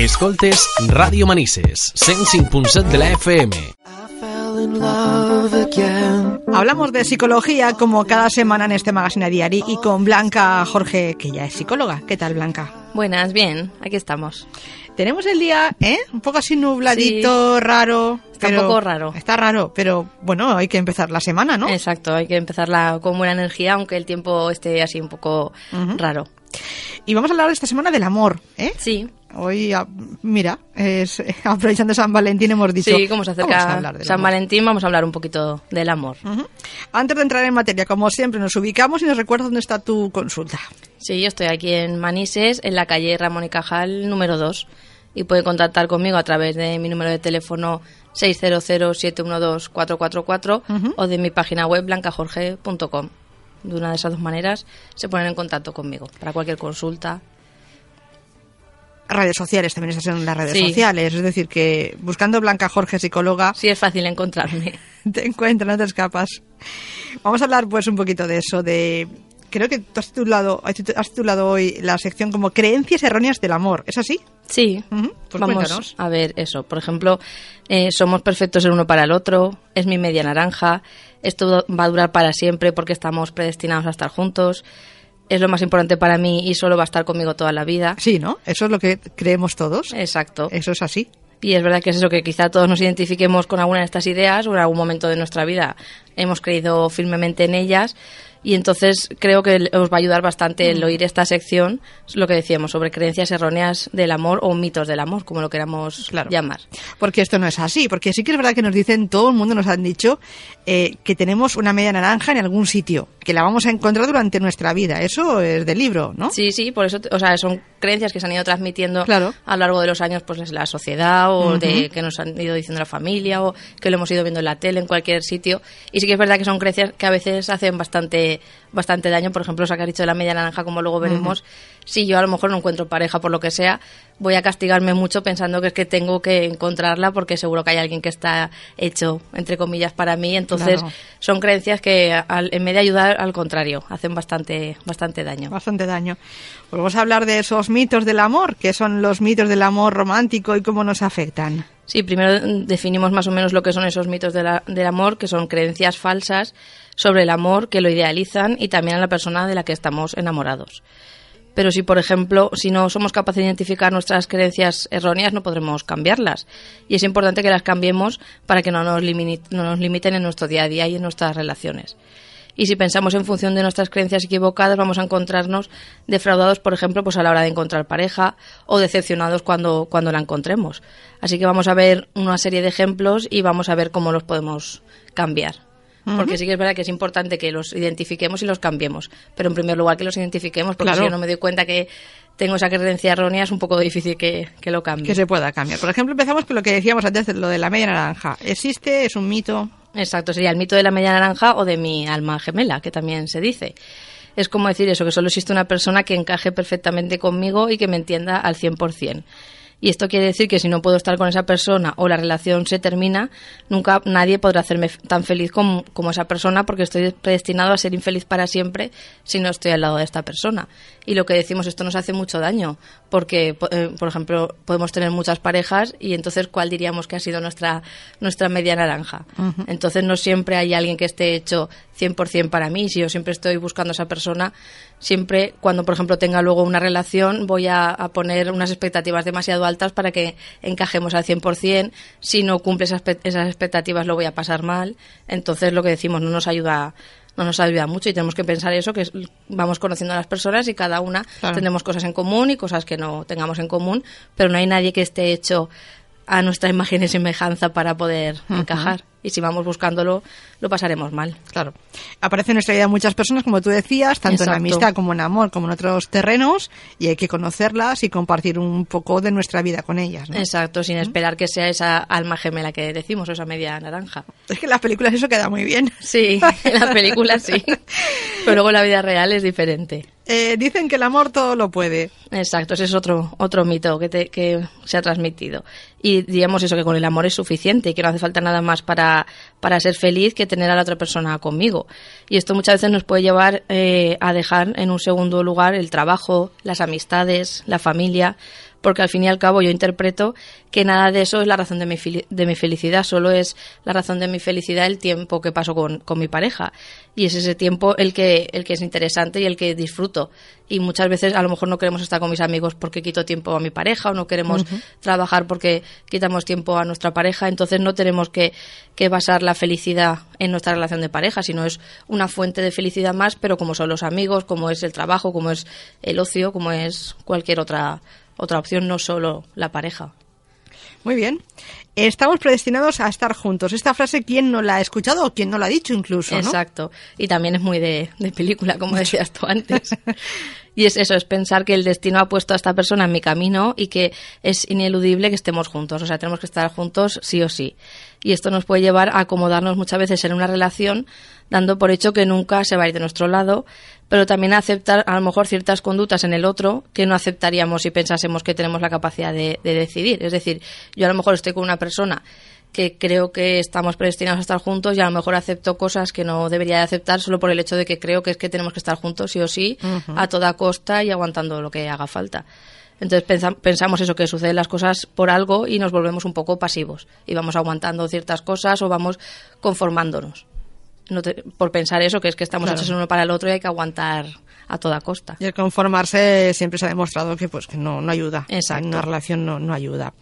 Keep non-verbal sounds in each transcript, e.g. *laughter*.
Escoltes Radio Manises, 105.7 de la FM. Hablamos de psicología como cada semana en este magazine diario y con Blanca Jorge, que ya es psicóloga. ¿Qué tal, Blanca? Buenas, bien, aquí estamos. Tenemos el día, ¿eh? Un poco así nubladito, raro. Está un poco raro. Está raro, pero bueno, hay que empezar la semana, ¿no? Exacto, hay que empezarla con buena energía, aunque el tiempo esté así un poco raro. Y vamos a hablar esta semana del amor, ¿eh? Sí. Hoy, ah, mira, es, *laughs* aprovechando San Valentín hemos dicho... Sí, como se acerca San Valentín, vamos a hablar un poquito del amor. Antes de entrar en materia, como siempre, nos ubicamos y nos recuerdas dónde está tu consulta. Sí, yo estoy aquí en Manises, en la calle Ramón y Cajal, número 2. Y puede contactar conmigo a través de mi número de teléfono 600-712-444 o de mi página web blancajorge.com. De una de esas dos maneras se ponen en contacto conmigo para cualquier consulta redes sociales, también estás en las redes sociales. Es decir, que buscando Blanca Jorge, psicóloga. Sí, es fácil encontrarme. *laughs* Te encuentras, no te escapas. Vamos a hablar, pues, un poquito de eso, de. Creo que tú has titulado, has titulado hoy la sección como Creencias erróneas del amor. ¿Es así? Sí. pues Vamos a ver eso. Por ejemplo, eh, somos perfectos el uno para el otro, es mi media naranja, esto va a durar para siempre porque estamos predestinados a estar juntos es lo más importante para mí y solo va a estar conmigo toda la vida. Sí, ¿no? Eso es lo que creemos todos. Exacto. Eso es así. Y es verdad que es eso, que quizá todos nos identifiquemos con alguna de estas ideas o en algún momento de nuestra vida hemos creído firmemente en ellas y entonces creo que os va a ayudar bastante el mm. oír esta sección, lo que decíamos, sobre creencias erróneas del amor o mitos del amor, como lo queramos llamar. Porque esto no es así, porque sí que es verdad que nos dicen, todo el mundo nos han dicho eh, que tenemos una media naranja en algún sitio, que la vamos a encontrar durante nuestra vida. Eso es del libro, ¿no? Sí, sí, por eso, o sea, son creencias que se han ido transmitiendo a lo largo de los años, pues la sociedad o de que nos han ido diciendo la familia o que lo hemos ido viendo en la tele, en cualquier sitio. Y sí que es verdad que son creencias que a veces hacen bastante bastante, daño. Por ejemplo, sacar dicho de la media naranja, como luego veremos, si yo a lo mejor no encuentro pareja por lo que sea, voy a castigarme mucho pensando que es que tengo que encontrarla porque seguro que hay alguien que está hecho, entre comillas, para mí. Entonces, son creencias que en vez de ayudar, al contrario, hacen bastante, bastante daño. Bastante daño. Pues vamos a hablar de esos mitos del amor, que son los mitos del amor romántico y cómo nos afectan. Sí, primero definimos más o menos lo que son esos mitos del amor, que son creencias falsas sobre el amor que lo idealizan y también a la persona de la que estamos enamorados. Pero si, por ejemplo, si no somos capaces de identificar nuestras creencias erróneas, no podremos cambiarlas. Y es importante que las cambiemos para que no nos, no nos limiten en nuestro día a día y en nuestras relaciones. Y si pensamos en función de nuestras creencias equivocadas, vamos a encontrarnos defraudados, por ejemplo, pues a la hora de encontrar pareja o decepcionados cuando, cuando la encontremos. Así que vamos a ver una serie de ejemplos y vamos a ver cómo los podemos cambiar. Porque sí que es verdad que es importante que los identifiquemos y los cambiemos. Pero en primer lugar que los identifiquemos, porque si yo no me doy cuenta que tengo esa creencia errónea, es un poco difícil que, que, lo cambie. Que se pueda cambiar. Por ejemplo, empezamos con lo que decíamos antes, lo de la media naranja. ¿Existe? ¿Es un mito? Exacto, sería el mito de la media naranja o de mi alma gemela, que también se dice. Es como decir eso, que solo existe una persona que encaje perfectamente conmigo y que me entienda al 100%. Y esto quiere decir que si no puedo estar con esa persona o la relación se termina, nunca nadie podrá hacerme tan feliz como, esa persona porque estoy predestinado a ser infeliz para siempre si no estoy al lado de esta persona. Y lo que decimos, esto nos hace mucho daño porque, eh, por ejemplo, podemos tener muchas parejas y entonces, ¿cuál diríamos que ha sido nuestra, nuestra media naranja? Entonces, no siempre hay alguien que esté hecho 100% para mí. Si yo siempre estoy buscando a esa persona, siempre cuando, por ejemplo, tenga luego una relación, voy a, poner unas expectativas demasiado altas para que encajemos al 100%. Si no cumple esas, esas expectativas, lo voy a pasar mal. Entonces, lo que decimos no nos ayuda no nos ayuda mucho y tenemos que pensar eso, que vamos conociendo a las personas y cada una tenemos cosas en común y cosas que no tengamos en común, pero no hay nadie que esté hecho a nuestra imagen y semejanza para poder encajar y si vamos buscándolo lo pasaremos mal. Claro. Aparecen en nuestra vida muchas personas, como tú decías, tanto en amistad como en amor, como en otros terrenos, y hay que conocerlas y compartir un poco de nuestra vida con ellas. Exacto, sin esperar que sea esa alma gemela que decimos, o esa media naranja. Es que en las películas eso queda muy bien. Sí, en las películas sí. *laughs* Pero luego la vida real es diferente. Eh, dicen que el amor todo lo puede. Exacto, ese es otro, otro mito que, que se ha transmitido. Y digamos eso, que con el amor es suficiente y que no hace falta nada más para para, ser feliz que tener a la otra persona conmigo. Y esto muchas veces nos puede llevar eh, a dejar en un segundo lugar el trabajo, las amistades, la familia, porque al fin y al cabo yo interpreto que nada de eso es la razón de mi, de mi felicidad, solo es la razón de mi felicidad el tiempo que paso con, con mi pareja. Y es ese tiempo el que, el que es interesante y el que disfruto. Y muchas veces a lo mejor no queremos estar con mis amigos porque quito tiempo a mi pareja o no queremos trabajar porque quitamos tiempo a nuestra pareja, entonces no tenemos que, que basar la felicidad en nuestra relación de pareja, sino es una fuente de felicidad más, pero como son los amigos, como es el trabajo, como es el ocio, como es cualquier otra, otra opción, no solo la pareja. Muy bien. Estamos predestinados a estar juntos. Esta frase, ¿quién no la ha escuchado o quién no la ha dicho incluso? Exacto. Y también es muy de, película, como decías tú antes. *laughs* y es eso, es pensar que el destino ha puesto a esta persona en mi camino y que es ineludible que estemos juntos. O sea, tenemos que estar juntos sí o sí. Y esto nos puede llevar a acomodarnos muchas veces en una relación, dando por hecho que nunca se va a ir de nuestro lado, pero también aceptar a lo mejor ciertas conductas en el otro que no aceptaríamos si pensásemos que tenemos la capacidad de, decidir. Es decir, yo a lo mejor estoy con una persona que creo que estamos predestinados a estar juntos y a lo mejor acepto cosas que no debería de aceptar solo por el hecho de que creo que es que tenemos que estar juntos sí o sí a toda costa y aguantando lo que haga falta. Entonces pensamos eso, que suceden las cosas por algo y nos volvemos un poco pasivos y vamos aguantando ciertas cosas o vamos conformándonos por pensar eso, que es que estamos hechos uno para el otro y hay que aguantar a toda costa. Y el conformarse siempre se ha demostrado que pues que no, no ayuda. Exacto. En una relación no, no ayuda.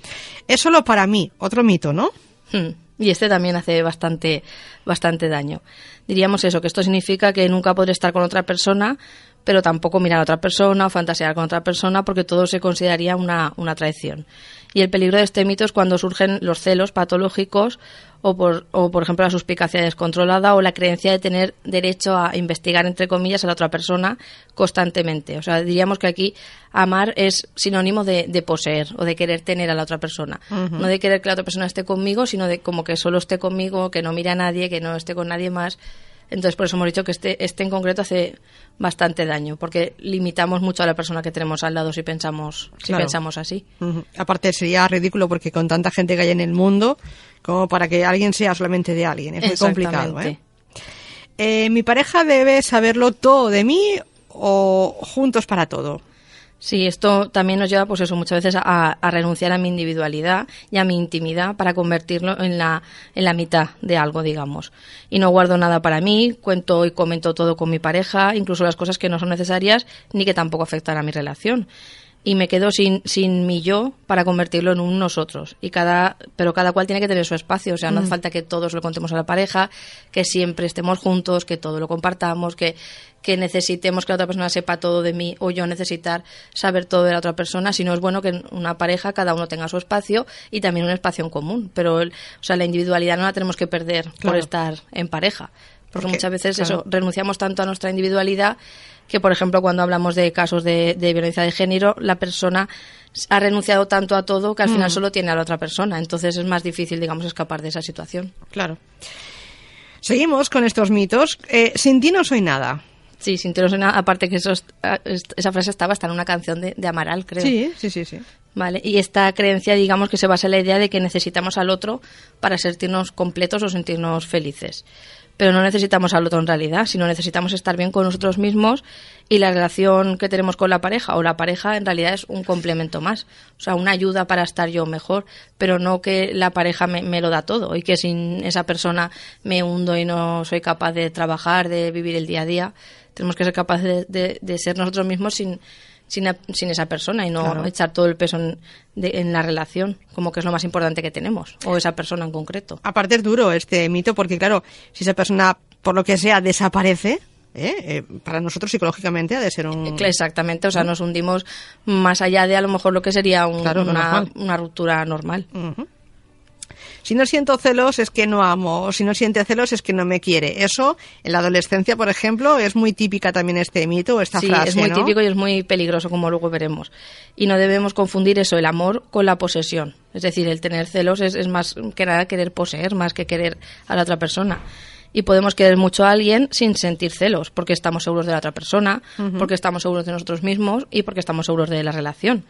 Es solo para mí, otro mito, ¿no? Hmm. Y este también hace bastante, bastante daño. Diríamos eso, que esto significa que nunca podré estar con otra persona, pero tampoco mirar a otra persona o fantasear con otra persona porque todo se consideraría una, una traición. Y el peligro de este mito es cuando surgen los celos patológicos o por, o por ejemplo la suspicacia descontrolada o la creencia de tener derecho a investigar entre comillas a la otra persona constantemente. O sea, diríamos que aquí amar es sinónimo de, poseer o de querer tener a la otra persona. No de querer que la otra persona esté conmigo, sino de como que solo esté conmigo, que no mire a nadie, que no esté con nadie más. Entonces, por eso hemos dicho que este, este en concreto hace bastante daño, porque limitamos mucho a la persona que tenemos al lado si pensamos, si pensamos así. Aparte, sería ridículo porque con tanta gente que hay en el mundo, como para que alguien sea solamente de alguien, es muy complicado. ¿eh? ¿eh? mi pareja debe saberlo todo de mí o juntos para todo? Sí, esto también nos lleva, pues eso, muchas veces a, renunciar a mi individualidad y a mi intimidad para convertirlo en la, en la mitad de algo, digamos. Y no guardo nada para mí, cuento y comento todo con mi pareja, incluso las cosas que no son necesarias ni que tampoco afectan a mi relación y me quedo sin, sin mi yo para convertirlo en un nosotros. Y cada, pero cada cual tiene que tener su espacio. O sea, no hace mm. falta que todos lo contemos a la pareja, que siempre estemos juntos, que todo lo compartamos, que, que necesitemos que la otra persona sepa todo de mí o yo necesitar saber todo de la otra persona, sino es bueno que en una pareja cada uno tenga su espacio y también un espacio en común. Pero, o sea, la individualidad no la tenemos que perder por estar en pareja. Porque, muchas veces eso, renunciamos tanto a nuestra individualidad que, por ejemplo, cuando hablamos de casos de, violencia de género, la persona ha renunciado tanto a todo que al final mm. solo tiene a la otra persona. Entonces es más difícil, digamos, escapar de esa situación. Claro. Seguimos con estos mitos. Eh, sin ti no soy nada. Sí, sin ti no soy nada. Aparte que eso, esa frase estaba hasta en una canción de, de Amaral, creo. Sí, sí, sí, sí. Vale, y esta creencia, digamos, que se basa en la idea de que necesitamos al otro para sentirnos completos o sentirnos felices pero no necesitamos al otro en realidad, sino necesitamos estar bien con nosotros mismos y la relación que tenemos con la pareja o la pareja en realidad es un complemento más, o sea, una ayuda para estar yo mejor, pero no que la pareja me, lo da todo y que sin esa persona me hundo y no soy capaz de trabajar, de vivir el día a día. Tenemos que ser capaces de ser nosotros mismos sin sin, sin esa persona y no echar todo el peso en, en, la relación, como que es lo más importante que tenemos, o esa persona en concreto. Aparte es duro este mito, porque claro, si esa persona, por lo que sea, desaparece, ¿eh? Eh, para nosotros psicológicamente ha de ser un... Exactamente, o sea, nos hundimos más allá de a lo mejor lo que sería una, una, ruptura normal. Si no siento celos es que no amo, o si no siente celos es que no me quiere. Eso, en la adolescencia, por ejemplo, es muy típica también este mito, esta sí, frase. es muy típico y es muy peligroso, como luego veremos. Y no debemos confundir eso, el amor, con la posesión. Es decir, el tener celos es, más que nada querer poseer, más que querer a la otra persona y podemos querer mucho a alguien sin sentir celos, porque estamos seguros de la otra persona, porque estamos seguros de nosotros mismos y porque estamos seguros de la relación.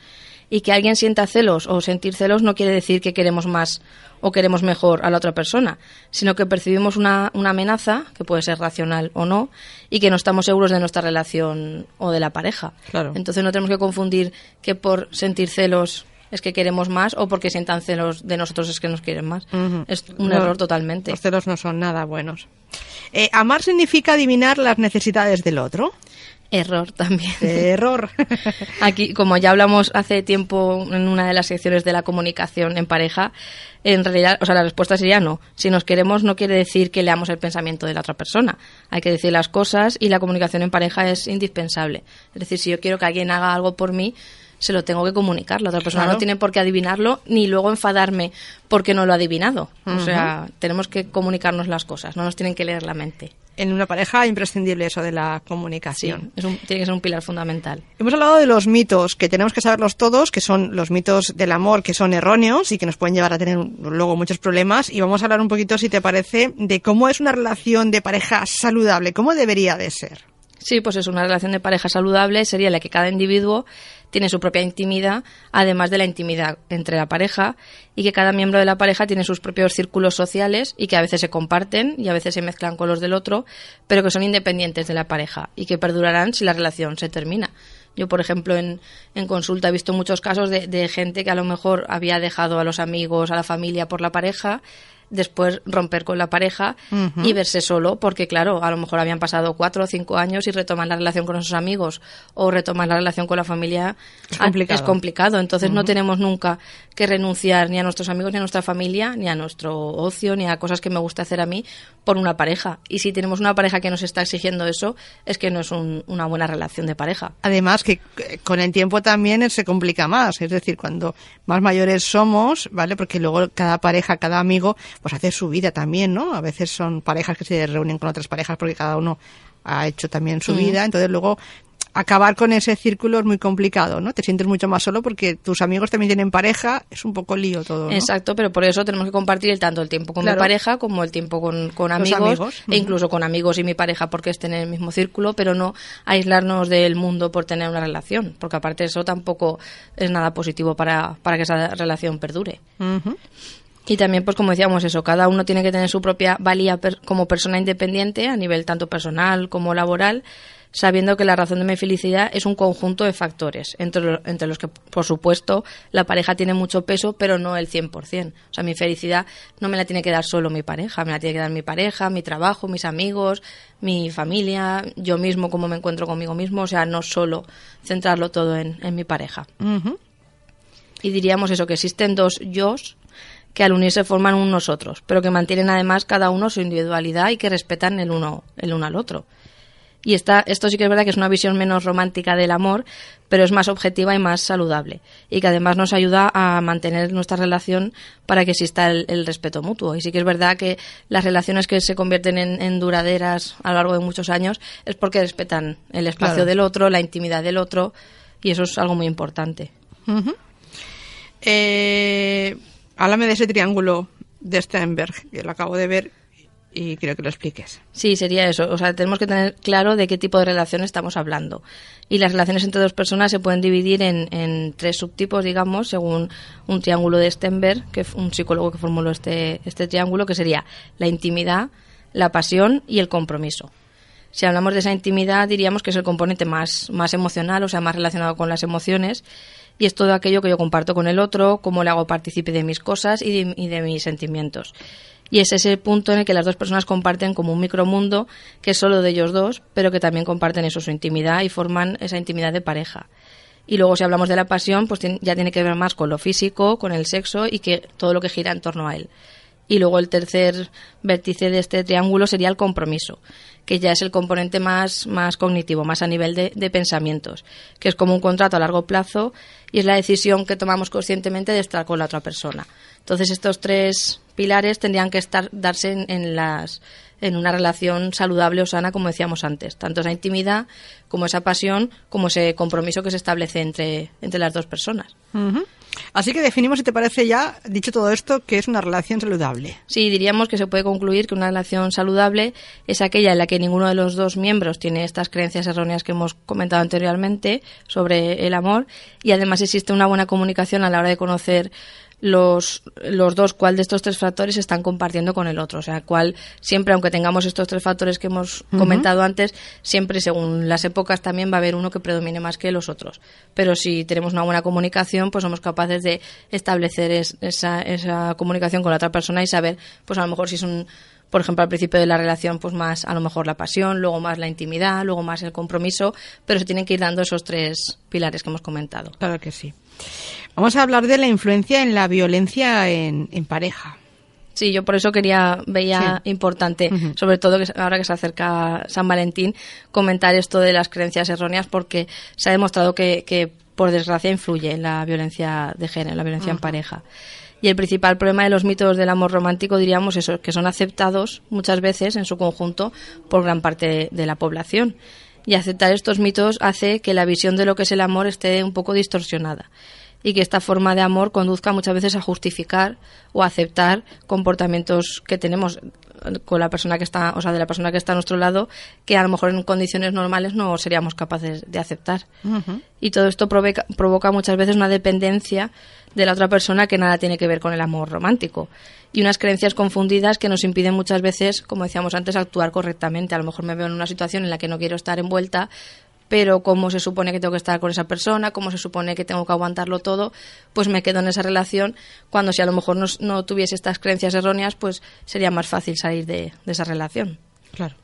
Y que alguien sienta celos o sentir celos no quiere decir que queremos más o queremos mejor a la otra persona, sino que percibimos una, una amenaza, que puede ser racional o no, y que no estamos seguros de nuestra relación o de la pareja. Claro. Entonces no tenemos que confundir que por sentir celos es que queremos más o porque sientan celos de nosotros es que nos quieren más. Es un error totalmente. Los celos no son nada buenos. Eh, amar significa adivinar las necesidades del otro. Error también. Error. *laughs* Aquí, como ya hablamos hace tiempo en una de las secciones de la comunicación en pareja, en realidad, o sea, la respuesta sería no. Si nos queremos no quiere decir que leamos el pensamiento de la otra persona. Hay que decir las cosas y la comunicación en pareja es indispensable. Es decir, si yo quiero que alguien haga algo por mí, se lo tengo que comunicar. La otra persona no tiene por qué adivinarlo ni luego enfadarme porque no lo ha adivinado. O sea, tenemos que comunicarnos las cosas, no nos tienen que leer la mente. En una pareja imprescindible eso de la comunicación. es tiene que ser un pilar fundamental. Hemos hablado de los mitos, que tenemos que saberlos todos, que son los mitos del amor, que son erróneos y que nos pueden llevar a tener luego muchos problemas. Y vamos a hablar un poquito, si te parece, de cómo es una relación de pareja saludable, cómo debería de ser. Sí, pues es una relación de pareja saludable, sería la que cada individuo tiene su propia intimidad, además de la intimidad entre la pareja, y que cada miembro de la pareja tiene sus propios círculos sociales y que a veces se comparten y a veces se mezclan con los del otro, pero que son independientes de la pareja y que perdurarán si la relación se termina. Yo, por ejemplo, en, en consulta he visto muchos casos de, de gente que a lo mejor había dejado a los amigos, a la familia por la pareja, después romper con la pareja y verse solo, porque claro, a lo mejor habían pasado cuatro o cinco años y retoman la relación con sus amigos o retoman la relación con la familia es complicado. Entonces no tenemos nunca que renunciar ni a nuestros amigos, ni a nuestra familia, ni a nuestro ocio, ni a cosas que me gusta hacer a mí por una pareja. Y si tenemos una pareja que nos está exigiendo eso, es que no es una buena relación de pareja. Además que eh, con el tiempo también se complica más, es decir, cuando más mayores somos, ¿vale? Porque luego cada pareja, cada amigo pues hacer su vida también, ¿no? A veces son parejas que se reúnen con otras parejas porque cada uno ha hecho también su mm. vida, entonces luego acabar con ese círculo es muy complicado, ¿no? Te sientes mucho más solo porque tus amigos también tienen pareja, es un poco lío todo. ¿no? Exacto, pero por eso tenemos que compartir tanto el tiempo con mi pareja como el tiempo con, con amigos, e incluso con amigos y mi pareja porque estén en el mismo círculo, pero no aislarnos del mundo por tener una relación, porque aparte eso tampoco es nada positivo para, para que esa relación perdure. Y también, pues como decíamos eso, cada uno tiene que tener su propia valía como persona independiente a nivel tanto personal como laboral, sabiendo que la razón de mi felicidad es un conjunto de factores, entre, entre los que, por supuesto, la pareja tiene mucho peso, pero no el 100%. O sea, mi felicidad no me la tiene que dar solo mi pareja, me la tiene que dar mi pareja, mi trabajo, mis amigos, mi familia, yo mismo, cómo me encuentro conmigo mismo, o sea, no solo centrarlo todo en, en mi pareja. Y diríamos eso, que existen dos yos que al unirse forman un nosotros, pero que mantienen además cada uno su individualidad y que respetan el uno, el uno al otro. Y esta, esto sí que es verdad que es una visión menos romántica del amor, pero es más objetiva y más saludable. Y que además nos ayuda a mantener nuestra relación para que exista el, respeto mutuo. Y sí que es verdad que las relaciones que se convierten en, duraderas a lo largo de muchos años es porque respetan el espacio del otro, la intimidad del otro, y eso es algo muy importante. eh, háblame de ese triángulo de Steinberg, que lo acabo de ver y quiero que lo expliques. Sí, sería eso. O sea, tenemos que tener claro de qué tipo de relación estamos hablando. Y las relaciones entre dos personas se pueden dividir en, tres subtipos, digamos, según un triángulo de Steinberg, que es un psicólogo que formuló este, este triángulo, que sería la intimidad, la pasión y el compromiso. Si hablamos de esa intimidad, diríamos que es el componente más, más emocional, o sea, más relacionado con las emociones, y es todo aquello que yo comparto con el otro, cómo le hago partícipe de mis cosas y de, mis sentimientos. Y es ese punto en el que las dos personas comparten como un micromundo que es solo de ellos dos, pero que también comparten eso, su intimidad y forman esa intimidad de pareja. Y luego si hablamos de la pasión, pues ya tiene que ver más con lo físico, con el sexo y que todo lo que gira en torno a él. Y luego el tercer vértice de este triángulo sería el compromiso, que ya es el componente más, más cognitivo, más a nivel de, de, pensamientos, que es como un contrato a largo plazo y es la decisión que tomamos conscientemente de estar con la otra persona. Entonces estos tres pilares tendrían que estar, darse en, las, en una relación saludable o sana, como decíamos antes, tanto esa intimidad como esa pasión, como ese compromiso que se establece entre, entre las dos personas. Así que definimos, si te parece ya, dicho todo esto, que es una relación saludable. Sí, diríamos que se puede concluir que una relación saludable es aquella en la que ninguno de los dos miembros tiene estas creencias erróneas que hemos comentado anteriormente sobre el amor y además existe una buena comunicación a la hora de conocer los, los dos, cuál de estos tres factores están compartiendo con el otro. O sea, cuál siempre, aunque tengamos estos tres factores que hemos comentado antes, siempre según las épocas también va a haber uno que predomine más que los otros. Pero si tenemos una buena comunicación, pues somos capaces de establecer esa, esa comunicación con la otra persona y saber, pues a lo mejor si es un por ejemplo, al principio de la relación, pues más a lo mejor la pasión, luego más la intimidad, luego más el compromiso, pero se tienen que ir dando esos tres pilares que hemos comentado. Claro que sí. Vamos a hablar de la influencia en la violencia en, pareja. Sí, yo por eso quería, veía importante, sobre todo que ahora que se acerca San Valentín, comentar esto de las creencias erróneas porque se ha demostrado que, por desgracia influye en la violencia de género, en la violencia en pareja. Y el principal problema de los mitos del amor romántico, diríamos, eso, que son aceptados muchas veces en su conjunto por gran parte de la población. Y aceptar estos mitos hace que la visión de lo que es el amor esté un poco distorsionada y que esta forma de amor conduzca muchas veces a justificar o aceptar comportamientos que tenemos con la persona que está, o sea, de la persona que está a nuestro lado, que a lo mejor en condiciones normales no seríamos capaces de aceptar. Y todo esto provoca, provoca muchas veces una dependencia de la otra persona que nada tiene que ver con el amor romántico. Y unas creencias confundidas que nos impiden muchas veces, como decíamos antes, actuar correctamente. A lo mejor me veo en una situación en la que no quiero estar envuelta, pero como se supone que tengo que estar con esa persona, como se supone que tengo que aguantarlo todo, pues me quedo en esa relación, cuando si a lo mejor no, tuviese estas creencias erróneas, pues sería más fácil salir de, de esa relación. Claro.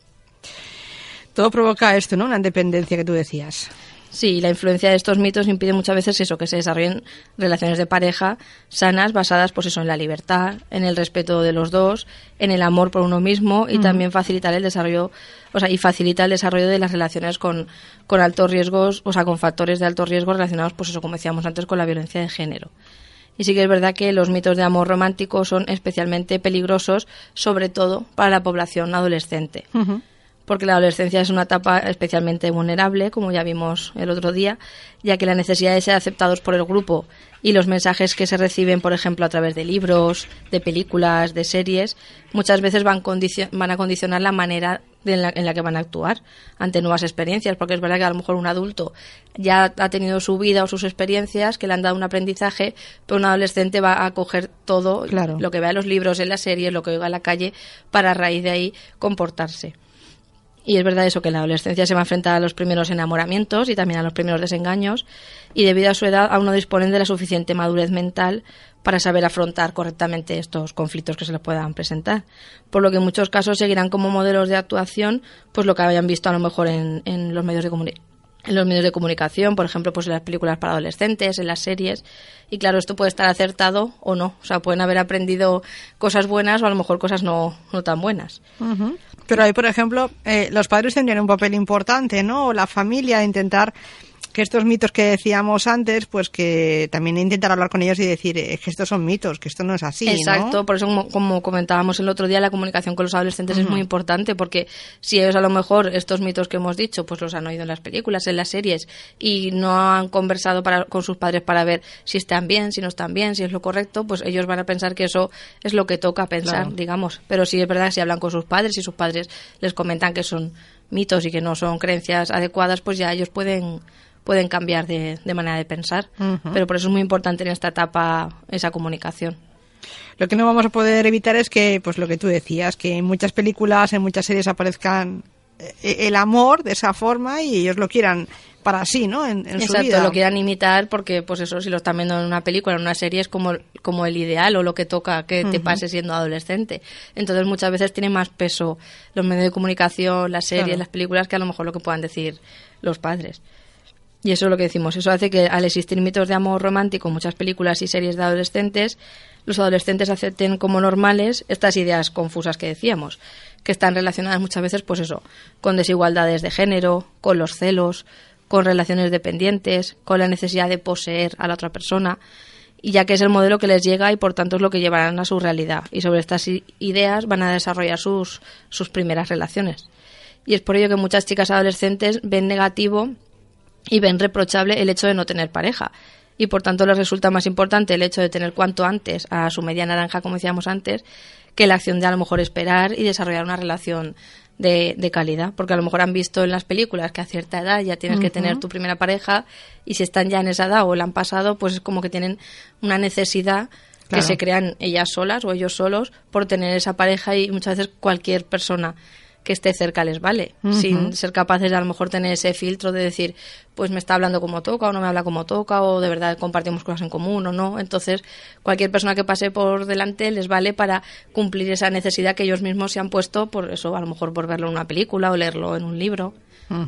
Todo provoca esto, ¿no? Una dependencia que tú decías. Sí, la influencia de estos mitos impide muchas veces eso, que se desarrollen relaciones de pareja sanas, basadas pues eso, en la libertad, en el respeto de los dos, en el amor por uno mismo y también facilitar el desarrollo, o sea, y facilita el desarrollo de las relaciones con, con altos riesgos, o sea, con factores de alto riesgo relacionados, pues eso, como decíamos antes, con la violencia de género. Y sí que es verdad que los mitos de amor romántico son especialmente peligrosos, sobre todo para la población adolescente porque la adolescencia es una etapa especialmente vulnerable, como ya vimos el otro día, ya que la necesidad de ser aceptados por el grupo y los mensajes que se reciben, por ejemplo, a través de libros, de películas, de series, muchas veces van, van a condicionar la manera en la, en la, que van a actuar ante nuevas experiencias, porque es verdad que a lo mejor un adulto ya ha tenido su vida o sus experiencias que le han dado un aprendizaje, pero un adolescente va a coger todo lo que vea en los libros, en las series, lo que oiga en la calle, para a raíz de ahí comportarse. Y es verdad eso, que la adolescencia se va a enfrentar a los primeros enamoramientos y también a los primeros desengaños, y debido a su edad aún no disponen de la suficiente madurez mental para saber afrontar correctamente estos conflictos que se les puedan presentar. Por lo que en muchos casos seguirán como modelos de actuación pues lo que hayan visto a lo mejor en, en los medios de comunicación en los medios de comunicación, por ejemplo, pues en las películas para adolescentes, en las series. Y claro, esto puede estar acertado o no. O sea, pueden haber aprendido cosas buenas o a lo mejor cosas no, no tan buenas. Pero ahí, por ejemplo, eh, los padres tendrían un papel importante, ¿no? O la familia, intentar que estos mitos que decíamos antes, pues que también intentar hablar con ellos y decir que estos son mitos, que esto no es así. Exacto, por eso como, comentábamos el otro día, la comunicación con los adolescentes es muy importante porque si ellos a lo mejor estos mitos que hemos dicho, pues los han oído en las películas, en las series y no han conversado para, con sus padres para ver si están bien, si no están bien, si es lo correcto, pues ellos van a pensar que eso es lo que toca pensar, digamos. Pero si es verdad, si hablan con sus padres y sus padres les comentan que son mitos y que no son creencias adecuadas, pues ya ellos pueden pueden cambiar de, manera de pensar. Pero por eso es muy importante en esta etapa esa comunicación. Lo que no vamos a poder evitar es que, pues lo que tú decías, que en muchas películas, en muchas series aparezcan eh, el amor de esa forma y ellos lo quieran para sí, ¿no? En, Exacto, lo quieran imitar porque, pues eso, si lo están viendo en una película, en una serie, es como, como el ideal o lo que toca que te pase siendo adolescente. Entonces, muchas veces tiene más peso los medios de comunicación, las series, las películas, que a lo mejor lo que puedan decir los padres. Y eso es lo que decimos. Eso hace que al existir mitos de amor romántico en muchas películas y series de adolescentes, los adolescentes acepten como normales estas ideas confusas que decíamos, que están relacionadas muchas veces, pues eso, con desigualdades de género, con los celos, con relaciones dependientes, con la necesidad de poseer a la otra persona, y ya que es el modelo que les llega y por tanto es lo que llevarán a su realidad. Y sobre estas ideas van a desarrollar sus, sus primeras relaciones. Y es por ello que muchas chicas adolescentes ven negativo y ven reprochable el hecho de no tener pareja. y por tanto les resulta más importante el hecho de tener cuanto antes a su media naranja, como decíamos antes, que la acción de a lo mejor esperar y desarrollar una relación de, de, calidad, porque a lo mejor han visto en las películas que a cierta edad ya tienes que tener tu primera pareja y si están ya en esa edad o la han pasado, pues es como que tienen una necesidad que se crean ellas solas o ellos solos por tener esa pareja y muchas veces cualquier persona que esté cerca les vale, sin ser capaces de a lo mejor tener ese filtro de decir, pues me está hablando como toca o no me habla como toca o de verdad compartimos cosas en común o no. Entonces, cualquier persona que pase por delante les vale para cumplir esa necesidad que ellos mismos se han puesto por eso, a lo mejor por verlo en una película o leerlo en un libro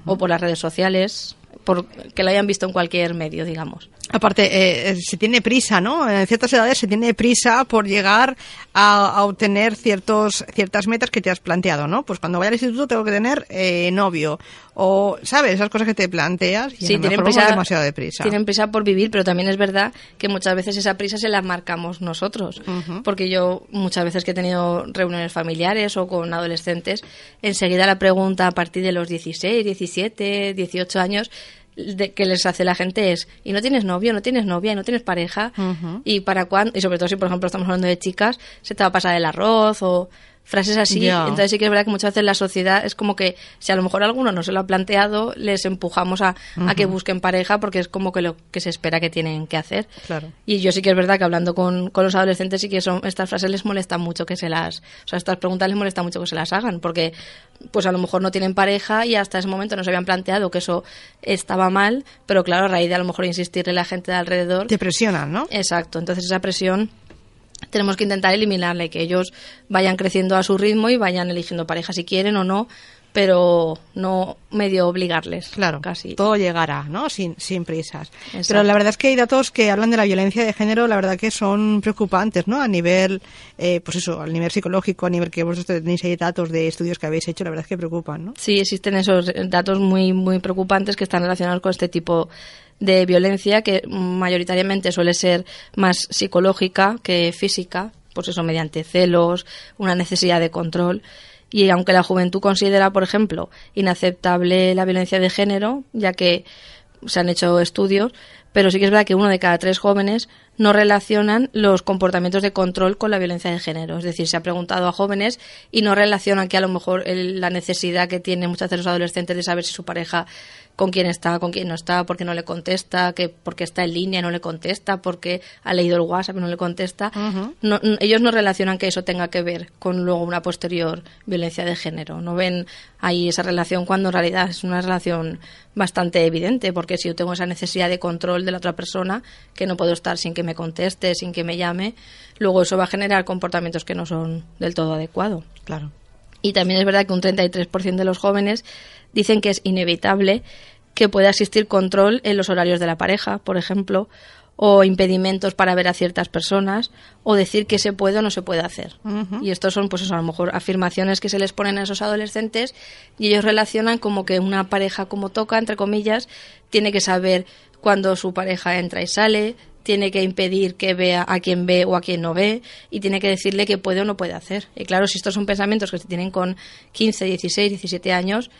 o por las redes sociales por que lo hayan visto en cualquier medio, digamos. Aparte, eh, se tiene prisa, ¿no? En ciertas edades se tiene prisa por llegar a, obtener ciertos, ciertas metas que te has planteado, ¿no? Pues cuando vaya al instituto tengo que tener eh, novio o, ¿sabes? Esas cosas que te planteas y sí, tienen prisa, demasiado de prisa. Tienen prisa por vivir, pero también es verdad que muchas veces esa prisa se la marcamos nosotros. Porque yo muchas veces que he tenido reuniones familiares o con adolescentes, enseguida la pregunta a partir de los 16, 17, 18 años de, que les hace la gente es y no tienes novio, no tienes novia, y no tienes pareja y para cuándo y sobre todo si por ejemplo estamos hablando de chicas se te va a pasar el arroz o frases así. Entonces sí que es verdad que muchas veces la sociedad es como que si a lo mejor alguno no se lo ha planteado, les empujamos a, que busquen pareja porque es como que lo que se espera que tienen que hacer. Claro. Y yo sí que es verdad que hablando con, con los adolescentes sí que son, estas frases les molestan mucho que se las, o sea, estas preguntas les molesta mucho que se las hagan porque pues a lo mejor no tienen pareja y hasta ese momento no se habían planteado que eso estaba mal, pero claro, a raíz de a lo mejor insistirle a la gente de alrededor. Te presionan, ¿no? Exacto. Entonces esa presión tenemos que intentar eliminarle, que ellos vayan creciendo a su ritmo y vayan eligiendo pareja si quieren o no, pero no medio obligarles. Claro, casi. Todo llegará, ¿no? Sin, sin prisas. Pero la verdad es que hay datos que hablan de la violencia de género, la verdad que son preocupantes, ¿no? A nivel, eh, pues eso, a nivel psicológico, a nivel que vosotros tenéis ahí datos de estudios que habéis hecho, la verdad es que preocupan, ¿no? Sí, existen esos datos muy, muy preocupantes que están relacionados con este tipo de violencia que mayoritariamente suele ser más psicológica que física, pues eso mediante celos, una necesidad de control. Y aunque la juventud considera, por ejemplo, inaceptable la violencia de género, ya que se han hecho estudios, pero sí que es verdad que uno de cada tres jóvenes no relacionan los comportamientos de control con la violencia de género. Es decir, se ha preguntado a jóvenes y no relacionan que a lo mejor la necesidad que tienen muchas veces los adolescentes de saber si su pareja con quién está, con quién no está, por qué no le contesta, que porque está en línea no le contesta, porque ha leído el WhatsApp y no le contesta. ellos no relacionan que eso tenga que ver con luego una posterior violencia de género. No ven ahí esa relación cuando en realidad es una relación bastante evidente, porque si yo tengo esa necesidad de control de la otra persona, que no puedo estar sin que me conteste, sin que me llame, luego eso va a generar comportamientos que no son del todo adecuados. Claro. Y también es verdad que un 33% de los jóvenes dicen que es inevitable que pueda existir control en los horarios de la pareja, por ejemplo, o impedimentos para ver a ciertas personas, o decir que se puede o no se puede hacer. Y estos son, pues eso, a lo mejor afirmaciones que se les ponen a esos adolescentes y ellos relacionan como que una pareja como toca, entre comillas, tiene que saber cuándo su pareja entra y sale, tiene que impedir que vea a quien ve o a quien no ve y tiene que decirle que puede o no puede hacer. Y claro, si estos son pensamientos que se tienen con 15, 16, 17 años,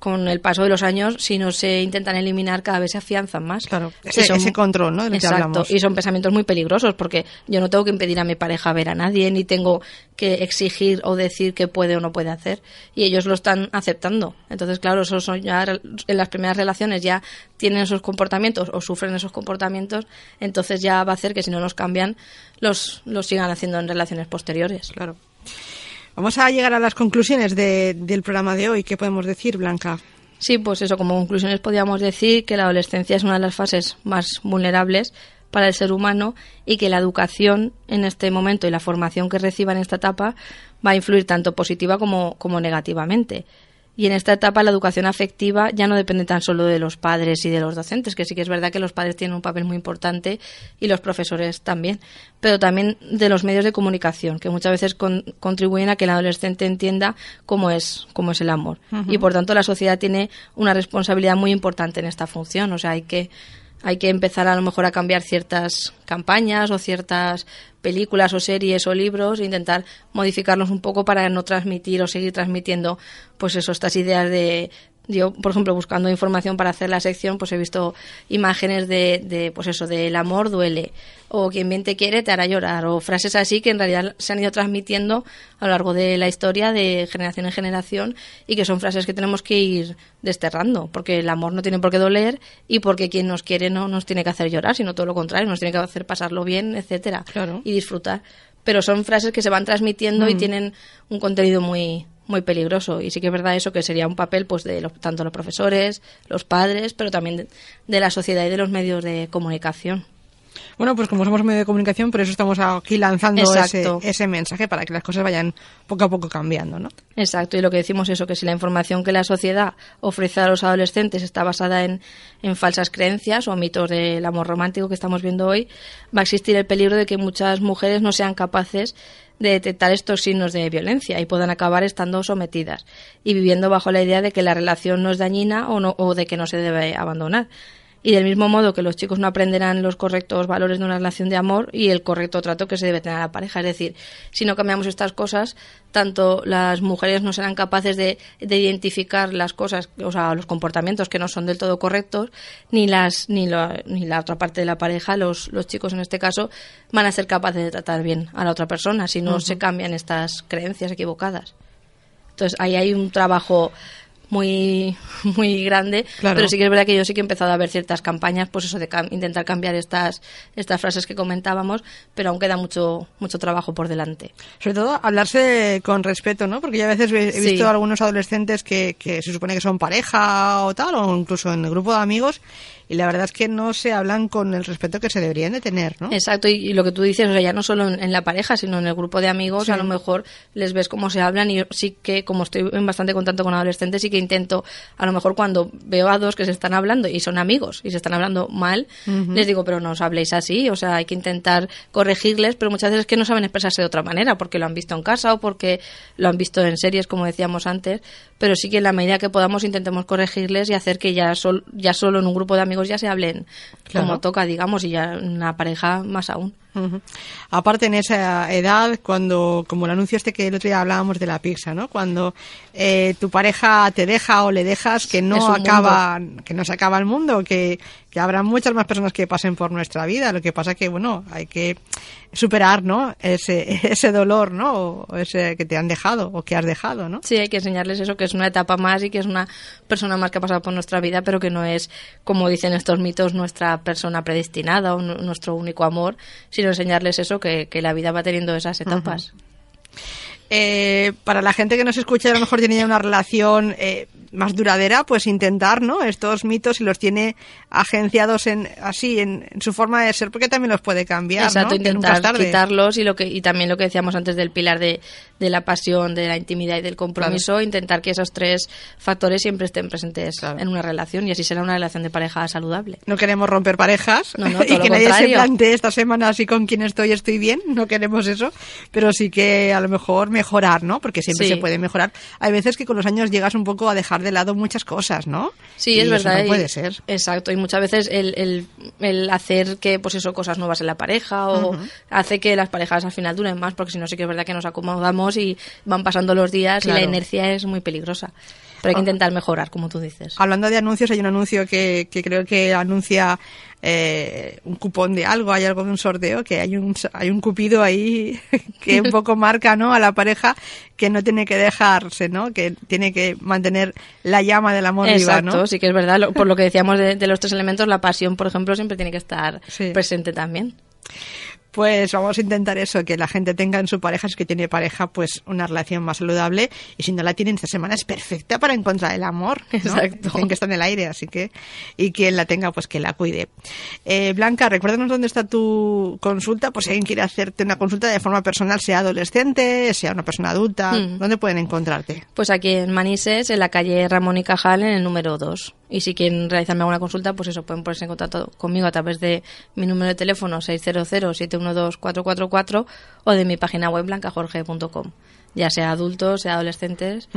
con el paso de los años, si no se intentan eliminar, cada vez se afianzan más. Claro, ese, control, ¿no? exacto, y son pensamientos muy peligrosos porque yo no tengo que impedir a mi pareja ver a nadie, ni tengo que exigir o decir que puede o no puede hacer, y ellos lo están aceptando. Entonces, claro, esos son ya en las primeras relaciones ya tienen esos comportamientos o sufren esos comportamientos, entonces ya va a hacer que si no los cambian, los, los sigan haciendo en relaciones posteriores. Claro. Vamos a llegar a las conclusiones del programa de hoy. ¿Qué podemos decir, Blanca? Sí, pues eso, como conclusiones podríamos decir que la adolescencia es una de las fases más vulnerables para el ser humano y que la educación en este momento y la formación que reciba en esta etapa va a influir tanto positiva como negativamente. Y en esta etapa la educación afectiva ya no depende tan solo de los padres y de los docentes, que sí que es verdad que los padres tienen un papel muy importante y los profesores también, pero también de los medios de comunicación, que muchas veces contribuyen a que el adolescente entienda cómo es, cómo es el amor. Y por tanto la sociedad tiene una responsabilidad muy importante en esta función, o sea, hay que hay que empezar a lo mejor a cambiar ciertas campañas o ciertas películas o series o libros e intentar modificarlos un poco para no transmitir o seguir transmitiendo pues eso estas ideas de, yo, por ejemplo, buscando información para hacer la sección, pues he visto imágenes de, de, pues eso, de el amor duele, o quien bien te quiere te hará llorar, o frases así que en realidad se han ido transmitiendo a lo largo de la historia de generación en generación y que son frases que tenemos que ir desterrando, porque el amor no tiene por qué doler y porque quien nos quiere no nos tiene que hacer llorar, sino todo lo contrario, nos tiene que hacer pasarlo bien, etcétera, y disfrutar. Pero son frases que se van transmitiendo y mm. tienen un contenido muy muy peligroso. Y sí que es verdad eso, que sería un papel pues de tanto los profesores, los padres, pero también de, la sociedad y de los medios de comunicación. Bueno, pues como somos medio de comunicación, por eso estamos aquí lanzando ese, ese, mensaje para que las cosas vayan poco a poco cambiando, ¿no? Exacto, y lo que decimos es eso, que si la información que la sociedad ofrece a los adolescentes está basada en, en falsas creencias o mitos del amor romántico que estamos viendo hoy, va a existir el peligro de que muchas mujeres no sean capaces de detectar estos signos de violencia y puedan acabar estando sometidas y viviendo bajo la idea de que la relación no es dañina o, no, o de que no se debe abandonar. Y del mismo modo que los chicos no aprenderán los correctos valores de una relación de amor y el correcto trato que se debe tener a la pareja. Es decir, si no cambiamos estas cosas, tanto las mujeres no serán capaces de, identificar las cosas, o sea, los comportamientos que no son del todo correctos, ni las ni, ni la otra parte de la pareja, los, los chicos en este caso, van a ser capaces de tratar bien a la otra persona si no se cambian estas creencias equivocadas. Entonces, ahí hay un trabajo muy, muy grande, pero sí que es verdad que yo sí que he empezado a ver ciertas campañas, pues eso de intentar cambiar estas, estas frases que comentábamos, pero aún queda mucho, mucho trabajo por delante. Sobre todo hablarse con respeto, ¿no? Porque yo a veces he visto algunos adolescentes que, que se supone que son pareja o tal, o incluso en el grupo de amigos, y la verdad es que no se hablan con el respeto que se deberían de tener, ¿no? Exacto, y, lo que tú dices, o sea, ya no solo en, la pareja, sino en el grupo de amigos, a lo mejor les ves cómo se hablan y yo sí que, como estoy en bastante contacto con adolescentes, sí que intento, a lo mejor cuando veo a dos que se están hablando y son amigos y se están hablando mal, les digo, pero no os habléis así, o sea, hay que intentar corregirles, pero muchas veces es que no saben expresarse de otra manera, porque lo han visto en casa o porque lo han visto en series, como decíamos antes, pero sí que en la medida que podamos intentemos corregirles y hacer que ya, ya solo en un grupo de amigos ya se hablen como toca, digamos, y ya una pareja más aún. Aparte en esa edad, cuando, como el anuncio este que el otro día hablábamos de la pizza, ¿no? Cuando eh, tu pareja te deja o le dejas, que no acaba, que no se acaba el mundo, que, que habrá muchas más personas que pasen por nuestra vida. Lo que pasa que, bueno, hay que superar, ¿no? Ese, *laughs* ese dolor, ¿no? O ese que te han dejado o que has dejado, ¿no? Sí, hay que enseñarles eso, que es una etapa más y que es una persona más que ha pasado por nuestra vida, pero que no es, como dicen estos mitos, nuestra persona predestinada o nuestro único amor, sino enseñarles eso, que, que la vida va teniendo esas etapas. Eh, para la gente que nos escucha a lo mejor tiene ya una relación eh, más duradera, pues intentar, ¿no? Estos mitos y los tiene agenciados en así en, su forma de ser, porque también los puede cambiar, Exacto, intentar quitarlos y lo que y también lo que decíamos antes del pilar de, de la pasión, de la intimidad y del compromiso, intentar que esos tres factores siempre estén presentes en una relación y así será una relación de pareja saludable. No queremos romper parejas *laughs* y que nadie se plantee esta semana así con quien estoy estoy bien, no queremos eso, pero sí que a lo mejor mejorar, ¿no? Porque siempre se puede mejorar. Hay veces que con los años llegas un poco a dejar de lado muchas cosas, ¿no? Sí, es verdad. no puede ser. Exacto, y muchas veces el, el, hacer que, pues eso, cosas nuevas en la pareja o hace que las parejas al final duren más, porque si no sí que es verdad que nos acomodamos y van pasando los días y la inercia es muy peligrosa. Pero hay que ah. intentar mejorar, como tú dices. Hablando de anuncios, hay un anuncio que, que creo que anuncia eh, un cupón de algo, hay algo de un sorteo, que hay un, hay un cupido ahí *laughs* que un poco marca, ¿no? A la pareja que no tiene que dejarse, ¿no? Que tiene que mantener la llama del amor viva, ¿no? sí que es verdad. Por lo que decíamos de, los tres elementos, la pasión, por ejemplo, siempre tiene que estar presente también pues vamos a intentar eso, que la gente tenga en su pareja, si es que tiene pareja, pues una relación más saludable. Y si no la tiene esta semana es perfecta para encontrar el amor. Exacto. que está en el aire, así que, y quien la tenga, pues que la cuide. Eh, Blanca, recuérdanos dónde está tu consulta, pues si alguien quiere hacerte una consulta de forma personal, sea adolescente, sea una persona adulta, mm. ¿dónde pueden encontrarte? Pues aquí en Manises, en la calle Ramón y Cajal, en el número 2. Y si quieren realizarme alguna consulta, pues eso, pueden ponerse en contacto conmigo a través de mi número de teléfono 600 712 o de mi página web blancajorge.com. Ya sea adultos, sea adolescentes,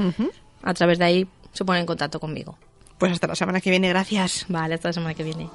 a través de ahí se ponen en contacto conmigo. Pues hasta la semana que viene, gracias. Vale, hasta la semana que viene.